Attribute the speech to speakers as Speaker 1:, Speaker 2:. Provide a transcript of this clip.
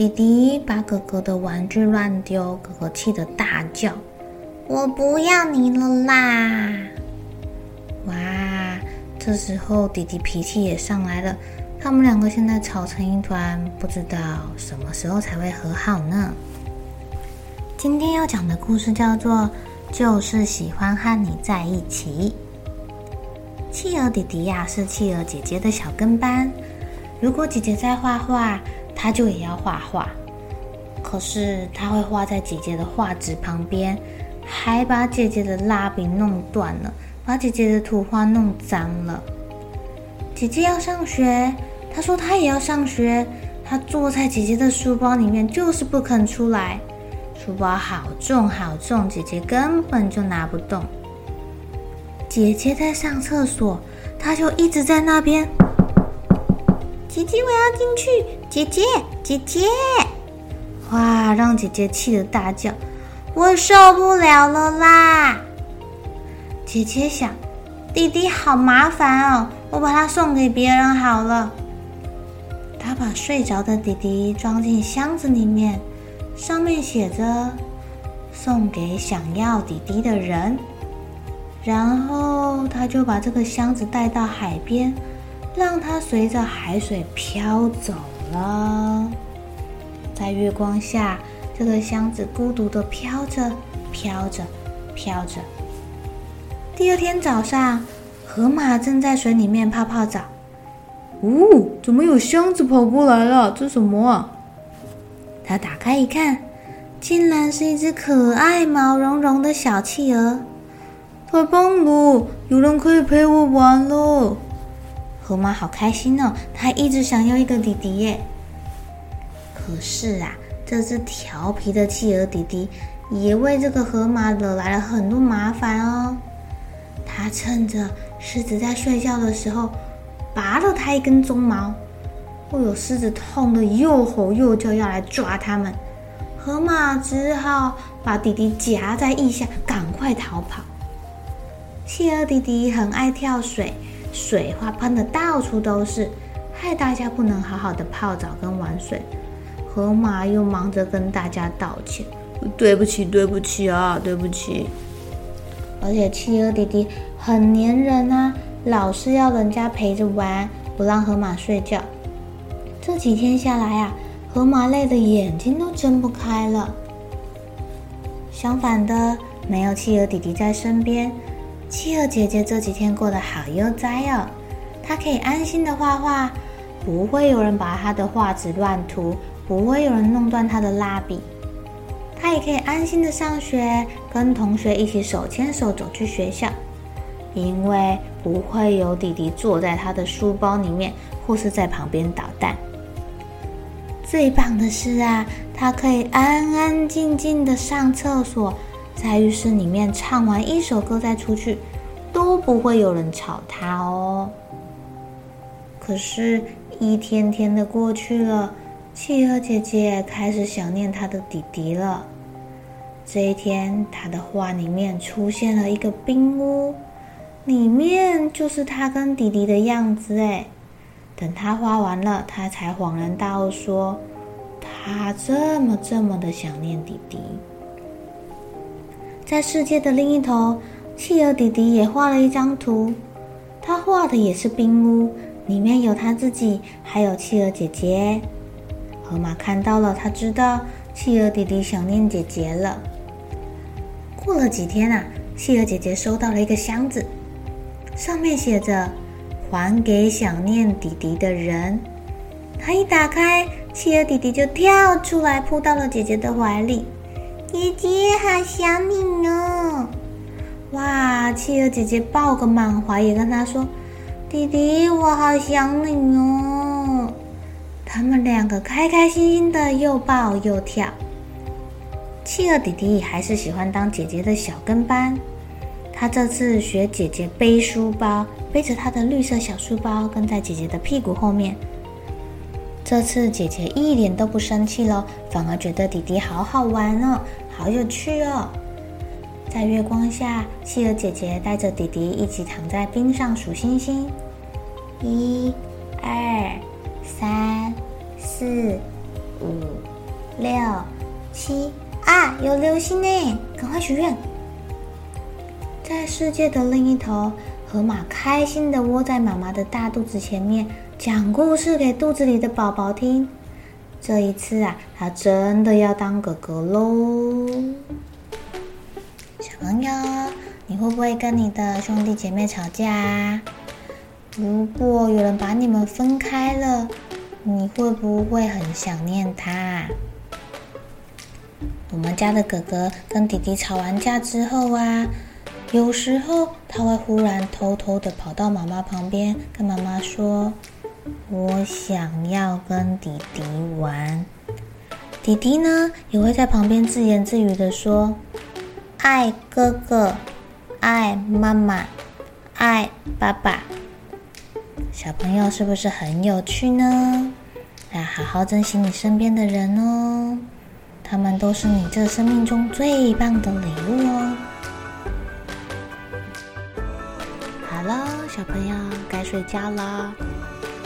Speaker 1: 弟弟把哥哥的玩具乱丢，哥哥气得大叫：“我不要你了啦！”哇，这时候弟弟脾气也上来了，他们两个现在吵成一团，不知道什么时候才会和好呢？今天要讲的故事叫做《就是喜欢和你在一起》。企鹅弟弟呀，是企鹅姐姐的小跟班，如果姐姐在画画，他就也要画画，可是他会画在姐姐的画纸旁边，还把姐姐的蜡笔弄断了，把姐姐的图画弄脏了。姐姐要上学，他说他也要上学，他坐在姐姐的书包里面，就是不肯出来。书包好重好重，姐姐根本就拿不动。姐姐在上厕所，他就一直在那边。姐姐，我要进去！姐姐，姐姐！哇，让姐姐气得大叫：“我受不了了啦！”姐姐想，弟弟好麻烦哦，我把他送给别人好了。她把睡着的弟弟装进箱子里面，上面写着“送给想要弟弟的人”。然后她就把这个箱子带到海边。让它随着海水飘走了，在月光下，这个箱子孤独地飘着，飘着，飘着。第二天早上，河马正在水里面泡泡澡。呜、哦，怎么有箱子跑过来了？这什么啊？他打开一看，竟然是一只可爱、毛茸茸的小企鹅。太棒了，有人可以陪我玩了。河马好开心哦，它一直想要一个弟弟耶。可是啊，这只调皮的企鹅弟弟也为这个河马惹来了很多麻烦哦。他趁着狮子在睡觉的时候，拔了它一根鬃毛。哦哟，狮子痛得又吼又叫，要来抓他们。河马只好把弟弟夹在腋下，赶快逃跑。企鹅弟弟很爱跳水。水花喷的到处都是，害大家不能好好的泡澡跟玩水。河马又忙着跟大家道歉：“对不起，对不起啊，对不起。”而且企鹅弟弟很粘人啊，老是要人家陪着玩，不让河马睡觉。这几天下来啊，河马累得眼睛都睁不开了。相反的，没有企鹅弟弟在身边。企鹅姐姐这几天过得好悠哉哦，她可以安心的画画，不会有人把她的画纸乱涂，不会有人弄断她的蜡笔。她也可以安心的上学，跟同学一起手牵手走去学校，因为不会有弟弟坐在她的书包里面，或是在旁边捣蛋。最棒的是啊，她可以安安静静的上厕所。在浴室里面唱完一首歌再出去，都不会有人吵他哦。可是，一天天的过去了，企鹅姐姐开始想念她的弟弟了。这一天，她的画里面出现了一个冰屋，里面就是她跟弟弟的样子哎。等她画完了，她才恍然大悟说：“她这么这么的想念弟弟。”在世界的另一头，企鹅弟弟也画了一张图。他画的也是冰屋，里面有他自己，还有企鹅姐姐。河马看到了，他知道企鹅弟弟想念姐姐了。过了几天啊，企鹅姐姐收到了一个箱子，上面写着“还给想念弟弟的人”。她一打开，企鹅弟弟就跳出来，扑到了姐姐的怀里。姐姐，好想你哦！哇，企鹅姐姐抱个满怀，也跟她说：“弟弟，我好想你哦！”他们两个开开心心的又抱又跳。企鹅弟弟还是喜欢当姐姐的小跟班，他这次学姐姐背书包，背着他的绿色小书包，跟在姐姐的屁股后面。这次姐姐一点都不生气了，反而觉得弟弟好好玩哦，好有趣哦。在月光下，企鹅姐姐带着弟弟一起躺在冰上数星星，一、二、三、四、五、六、七。啊，有流星呢！赶快许愿。在世界的另一头，河马开心的窝在妈妈的大肚子前面，讲故事给肚子里的宝宝听。这一次啊，他真的要当哥哥喽！小朋友，你会不会跟你的兄弟姐妹吵架？如果有人把你们分开了，你会不会很想念他？我们家的哥哥跟弟弟吵完架之后啊，有时候他会忽然偷偷的跑到妈妈旁边，跟妈妈说：“我想要跟弟弟玩。”弟弟呢，也会在旁边自言自语的说：“爱哥哥，爱妈妈，爱爸爸。”小朋友是不是很有趣呢？要好好珍惜你身边的人哦。他们都是你这生命中最棒的礼物哦！好了，小朋友该睡觉了，